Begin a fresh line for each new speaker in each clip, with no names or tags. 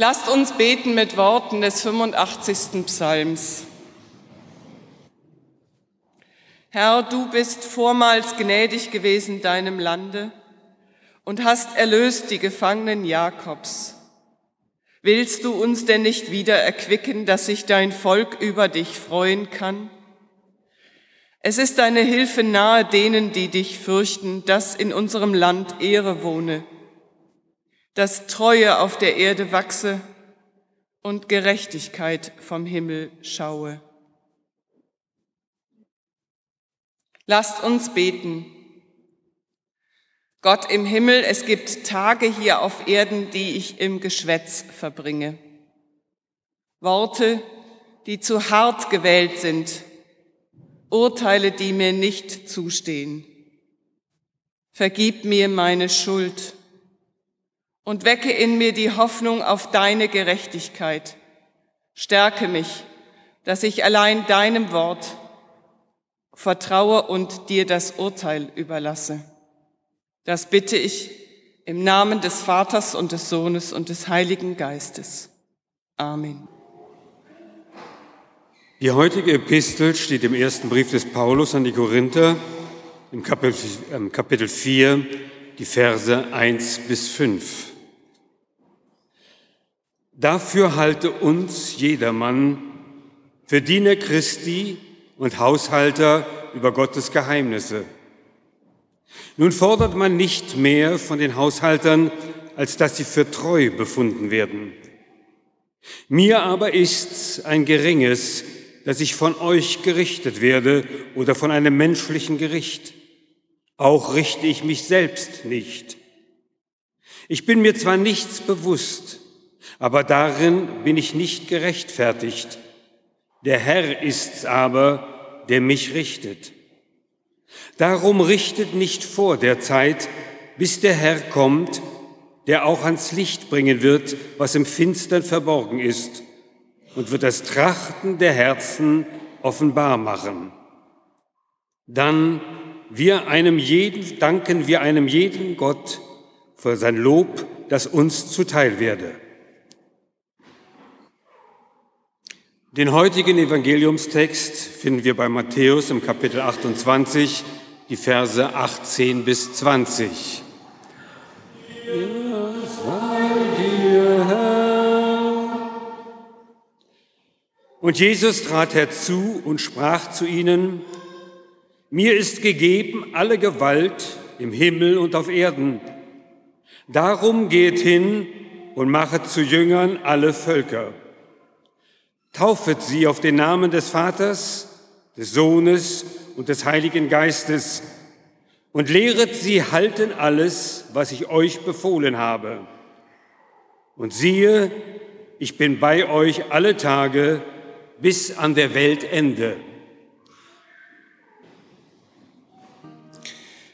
Lasst uns beten mit Worten des 85. Psalms. Herr, du bist vormals gnädig gewesen deinem Lande und hast erlöst die Gefangenen Jakobs. Willst du uns denn nicht wieder erquicken, dass sich dein Volk über dich freuen kann? Es ist deine Hilfe nahe denen, die dich fürchten, dass in unserem Land Ehre wohne dass Treue auf der Erde wachse und Gerechtigkeit vom Himmel schaue. Lasst uns beten. Gott im Himmel, es gibt Tage hier auf Erden, die ich im Geschwätz verbringe. Worte, die zu hart gewählt sind, Urteile, die mir nicht zustehen. Vergib mir meine Schuld und wecke in mir die Hoffnung auf deine Gerechtigkeit. Stärke mich, dass ich allein deinem Wort vertraue und dir das Urteil überlasse. Das bitte ich im Namen des Vaters und des Sohnes und des Heiligen Geistes. Amen.
Die heutige Epistel steht im ersten Brief des Paulus an die Korinther im Kapitel, Kapitel 4, die Verse 1 bis 5. Dafür halte uns jedermann für Diener Christi und Haushalter über Gottes Geheimnisse. Nun fordert man nicht mehr von den Haushaltern, als dass sie für treu befunden werden. Mir aber ist's ein geringes, dass ich von euch gerichtet werde oder von einem menschlichen Gericht. Auch richte ich mich selbst nicht. Ich bin mir zwar nichts bewusst, aber darin bin ich nicht gerechtfertigt. Der Herr ist's aber, der mich richtet. Darum richtet nicht vor der Zeit, bis der Herr kommt, der auch ans Licht bringen wird, was im Finstern verborgen ist, und wird das Trachten der Herzen offenbar machen. Dann wir einem jeden, danken wir einem jeden Gott für sein Lob, das uns zuteil werde. Den heutigen Evangeliumstext finden wir bei Matthäus im Kapitel 28, die Verse 18 bis 20. Und Jesus trat herzu und sprach zu ihnen, mir ist gegeben alle Gewalt im Himmel und auf Erden. Darum geht hin und machet zu Jüngern alle Völker Taufet sie auf den Namen des Vaters, des Sohnes und des Heiligen Geistes und lehret sie halten alles, was ich euch befohlen habe. Und siehe, ich bin bei euch alle Tage bis an der Weltende.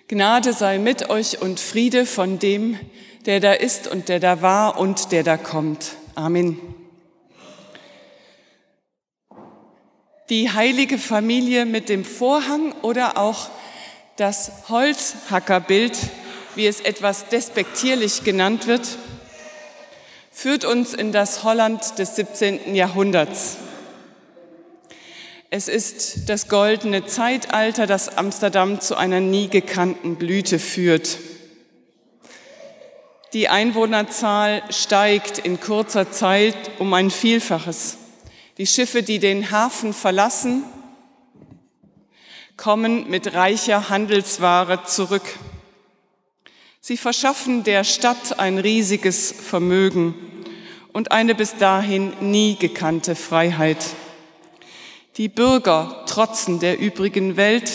Gnade sei mit euch und Friede von dem, der da ist und der da war und der da kommt. Amen. Die heilige Familie mit dem Vorhang oder auch das Holzhackerbild, wie es etwas despektierlich genannt wird, führt uns in das Holland des 17. Jahrhunderts. Es ist das goldene Zeitalter, das Amsterdam zu einer nie gekannten Blüte führt. Die Einwohnerzahl steigt in kurzer Zeit um ein Vielfaches. Die Schiffe, die den Hafen verlassen, kommen mit reicher Handelsware zurück. Sie verschaffen der Stadt ein riesiges Vermögen und eine bis dahin nie gekannte Freiheit. Die Bürger trotzen der übrigen Welt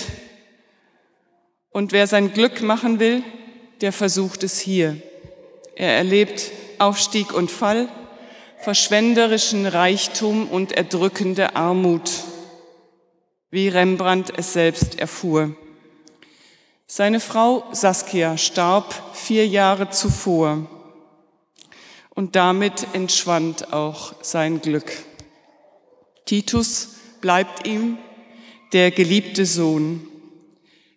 und wer sein Glück machen will, der versucht es hier. Er erlebt Aufstieg und Fall, verschwenderischen Reichtum und erdrückende Armut, wie Rembrandt es selbst erfuhr. Seine Frau Saskia starb vier Jahre zuvor und damit entschwand auch sein Glück. Titus bleibt ihm der geliebte Sohn.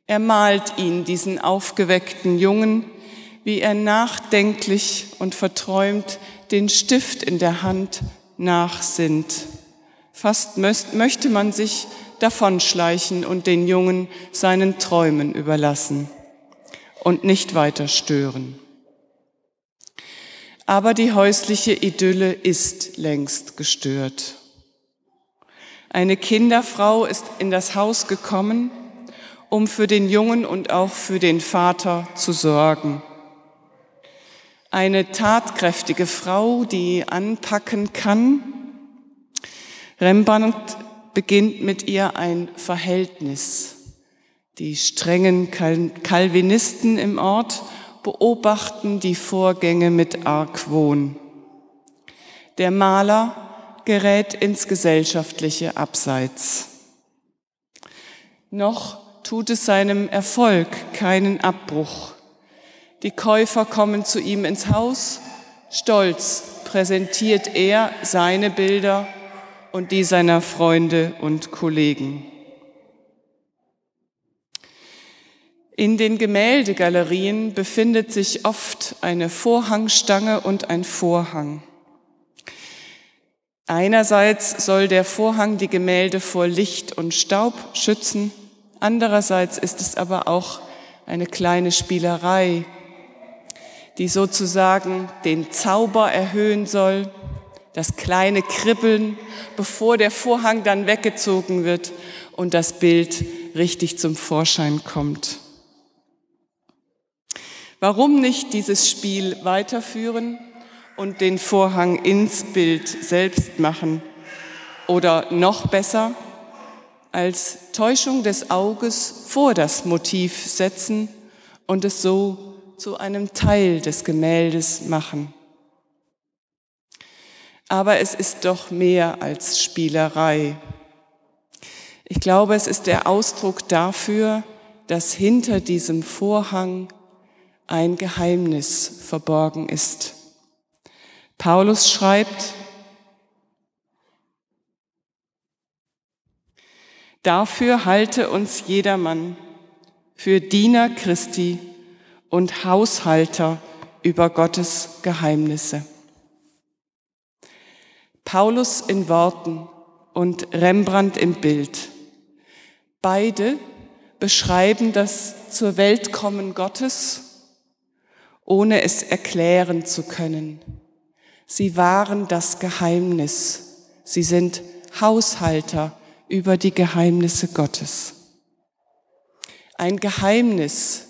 Er malt ihn, diesen aufgeweckten Jungen, wie er nachdenklich und verträumt den Stift in der Hand nachsinnt. Fast möchte man sich davonschleichen und den Jungen seinen Träumen überlassen und nicht weiter stören. Aber die häusliche Idylle ist längst gestört. Eine Kinderfrau ist in das Haus gekommen, um für den Jungen und auch für den Vater zu sorgen. Eine tatkräftige Frau, die anpacken kann. Rembrandt beginnt mit ihr ein Verhältnis. Die strengen Calvinisten im Ort beobachten die Vorgänge mit Argwohn. Der Maler gerät ins gesellschaftliche Abseits. Noch tut es seinem Erfolg keinen Abbruch. Die Käufer kommen zu ihm ins Haus, stolz präsentiert er seine Bilder und die seiner Freunde und Kollegen. In den Gemäldegalerien befindet sich oft eine Vorhangstange und ein Vorhang. Einerseits soll der Vorhang die Gemälde vor Licht und Staub schützen, andererseits ist es aber auch eine kleine Spielerei, die sozusagen den Zauber erhöhen soll, das kleine Kribbeln, bevor der Vorhang dann weggezogen wird und das Bild richtig zum Vorschein kommt. Warum nicht dieses Spiel weiterführen und den Vorhang ins Bild selbst machen? Oder noch besser, als Täuschung des Auges vor das Motiv setzen und es so zu einem Teil des Gemäldes machen. Aber es ist doch mehr als Spielerei. Ich glaube, es ist der Ausdruck dafür, dass hinter diesem Vorhang ein Geheimnis verborgen ist. Paulus schreibt, Dafür halte uns jedermann für Diener Christi und Haushalter über Gottes Geheimnisse. Paulus in Worten und Rembrandt im Bild. Beide beschreiben das zur Weltkommen Gottes ohne es erklären zu können. Sie waren das Geheimnis. Sie sind Haushalter über die Geheimnisse Gottes. Ein Geheimnis,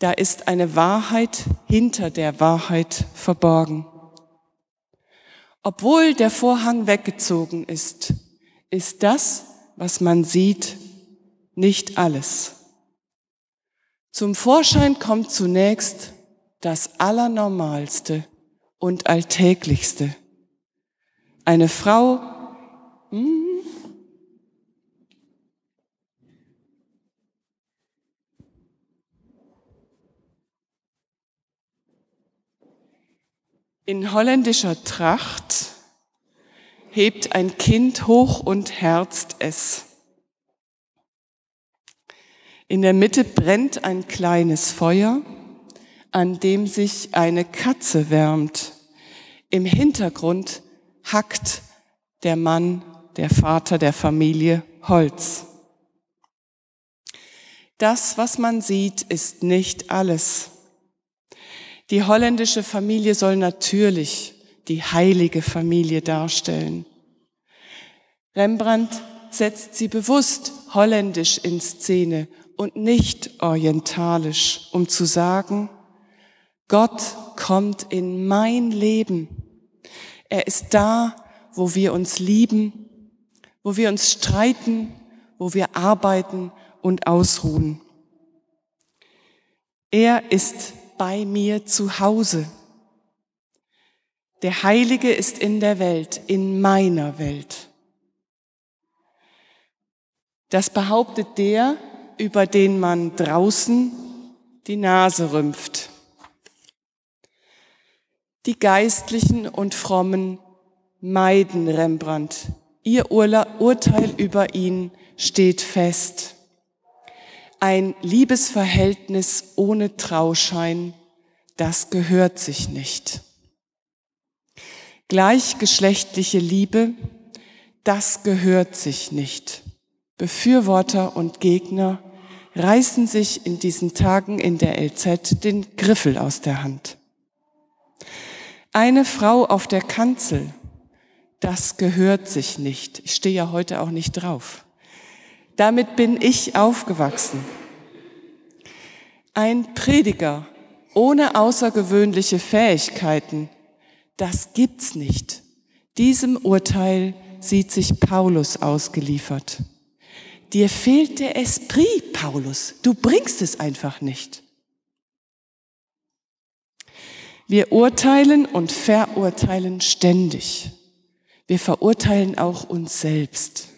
da ist eine Wahrheit hinter der Wahrheit verborgen. Obwohl der Vorhang weggezogen ist, ist das, was man sieht, nicht alles. Zum Vorschein kommt zunächst das Allernormalste und Alltäglichste. Eine Frau, In holländischer Tracht hebt ein Kind hoch und herzt es. In der Mitte brennt ein kleines Feuer, an dem sich eine Katze wärmt. Im Hintergrund hackt der Mann, der Vater der Familie, Holz. Das, was man sieht, ist nicht alles. Die holländische Familie soll natürlich die heilige Familie darstellen. Rembrandt setzt sie bewusst holländisch in Szene und nicht orientalisch, um zu sagen, Gott kommt in mein Leben. Er ist da, wo wir uns lieben, wo wir uns streiten, wo wir arbeiten und ausruhen. Er ist bei mir zu Hause. Der Heilige ist in der Welt, in meiner Welt. Das behauptet der, über den man draußen die Nase rümpft. Die Geistlichen und Frommen meiden Rembrandt. Ihr Urteil über ihn steht fest. Ein Liebesverhältnis ohne Trauschein, das gehört sich nicht. Gleichgeschlechtliche Liebe, das gehört sich nicht. Befürworter und Gegner reißen sich in diesen Tagen in der LZ den Griffel aus der Hand. Eine Frau auf der Kanzel, das gehört sich nicht. Ich stehe ja heute auch nicht drauf. Damit bin ich aufgewachsen. Ein Prediger ohne außergewöhnliche Fähigkeiten, das gibt's nicht. Diesem Urteil sieht sich Paulus ausgeliefert. Dir fehlt der Esprit, Paulus. Du bringst es einfach nicht. Wir urteilen und verurteilen ständig. Wir verurteilen auch uns selbst.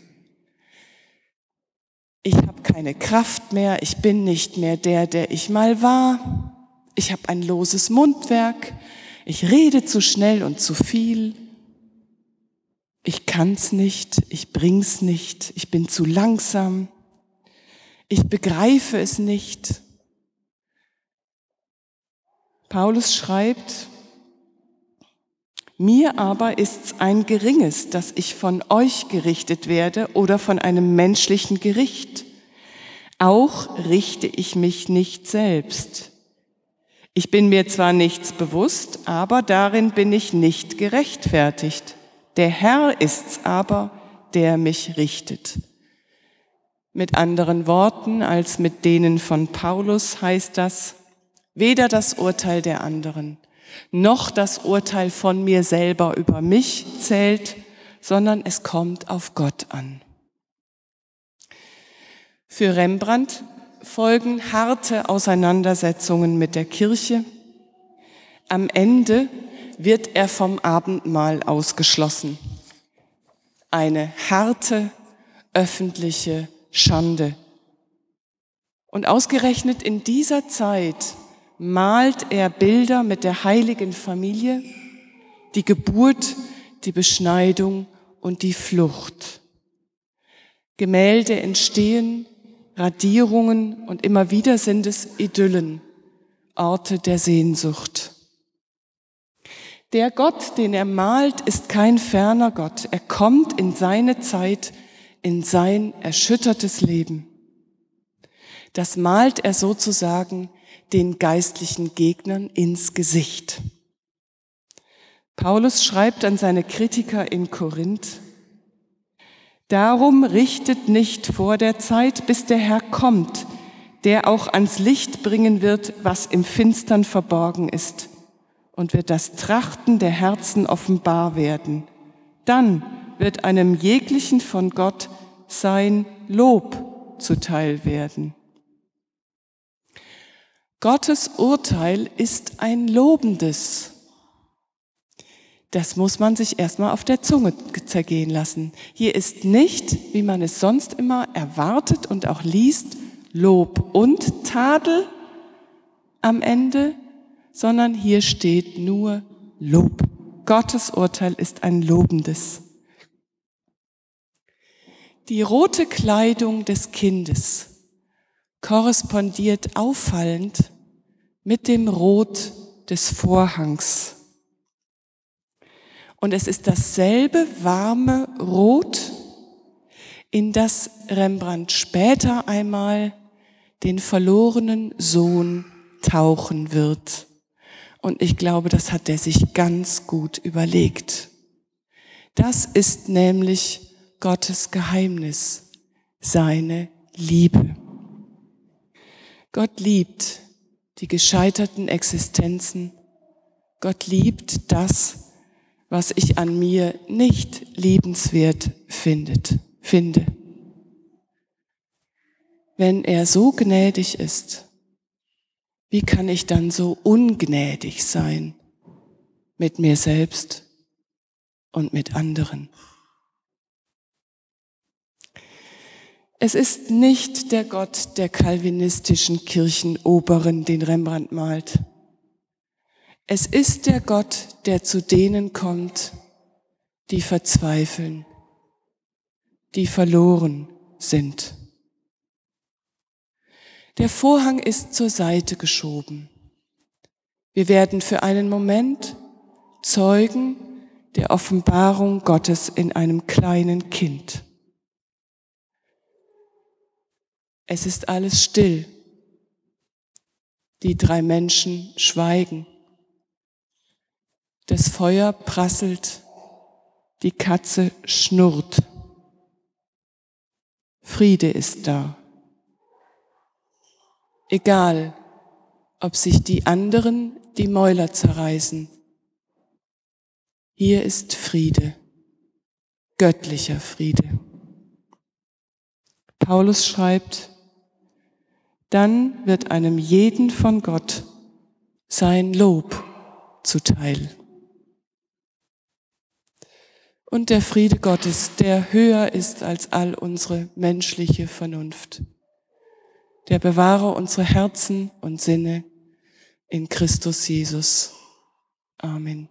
Ich habe keine Kraft mehr, ich bin nicht mehr der, der ich mal war. Ich habe ein loses Mundwerk, ich rede zu schnell und zu viel. Ich kann's nicht, ich bring's nicht, ich bin zu langsam, ich begreife es nicht. Paulus schreibt, mir aber ist's ein geringes, dass ich von euch gerichtet werde oder von einem menschlichen Gericht. Auch richte ich mich nicht selbst. Ich bin mir zwar nichts bewusst, aber darin bin ich nicht gerechtfertigt. Der Herr ist's aber, der mich richtet. Mit anderen Worten als mit denen von Paulus heißt das, weder das Urteil der anderen, noch das Urteil von mir selber über mich zählt, sondern es kommt auf Gott an. Für Rembrandt folgen harte Auseinandersetzungen mit der Kirche. Am Ende wird er vom Abendmahl ausgeschlossen. Eine harte öffentliche Schande. Und ausgerechnet in dieser Zeit malt er Bilder mit der heiligen Familie, die Geburt, die Beschneidung und die Flucht. Gemälde entstehen, Radierungen und immer wieder sind es Idyllen, Orte der Sehnsucht. Der Gott, den er malt, ist kein ferner Gott. Er kommt in seine Zeit, in sein erschüttertes Leben. Das malt er sozusagen den geistlichen Gegnern ins Gesicht. Paulus schreibt an seine Kritiker in Korinth, Darum richtet nicht vor der Zeit, bis der Herr kommt, der auch ans Licht bringen wird, was im Finstern verborgen ist und wird das Trachten der Herzen offenbar werden. Dann wird einem jeglichen von Gott sein Lob zuteil werden. Gottes Urteil ist ein lobendes. Das muss man sich erstmal auf der Zunge zergehen lassen. Hier ist nicht, wie man es sonst immer erwartet und auch liest, Lob und Tadel am Ende, sondern hier steht nur Lob. Gottes Urteil ist ein lobendes. Die rote Kleidung des Kindes korrespondiert auffallend mit dem Rot des Vorhangs. Und es ist dasselbe warme Rot, in das Rembrandt später einmal den verlorenen Sohn tauchen wird. Und ich glaube, das hat er sich ganz gut überlegt. Das ist nämlich Gottes Geheimnis, seine Liebe. Gott liebt die gescheiterten Existenzen. Gott liebt das, was ich an mir nicht liebenswert findet, finde. Wenn er so gnädig ist, wie kann ich dann so ungnädig sein mit mir selbst und mit anderen? Es ist nicht der Gott der kalvinistischen Kirchenoberen, den Rembrandt malt. Es ist der Gott, der zu denen kommt, die verzweifeln, die verloren sind. Der Vorhang ist zur Seite geschoben. Wir werden für einen Moment Zeugen der Offenbarung Gottes in einem kleinen Kind. Es ist alles still. Die drei Menschen schweigen. Das Feuer prasselt, die Katze schnurrt. Friede ist da. Egal, ob sich die anderen die Mäuler zerreißen. Hier ist Friede, göttlicher Friede. Paulus schreibt, dann wird einem jeden von Gott sein Lob zuteil. Und der Friede Gottes, der höher ist als all unsere menschliche Vernunft, der bewahre unsere Herzen und Sinne in Christus Jesus. Amen.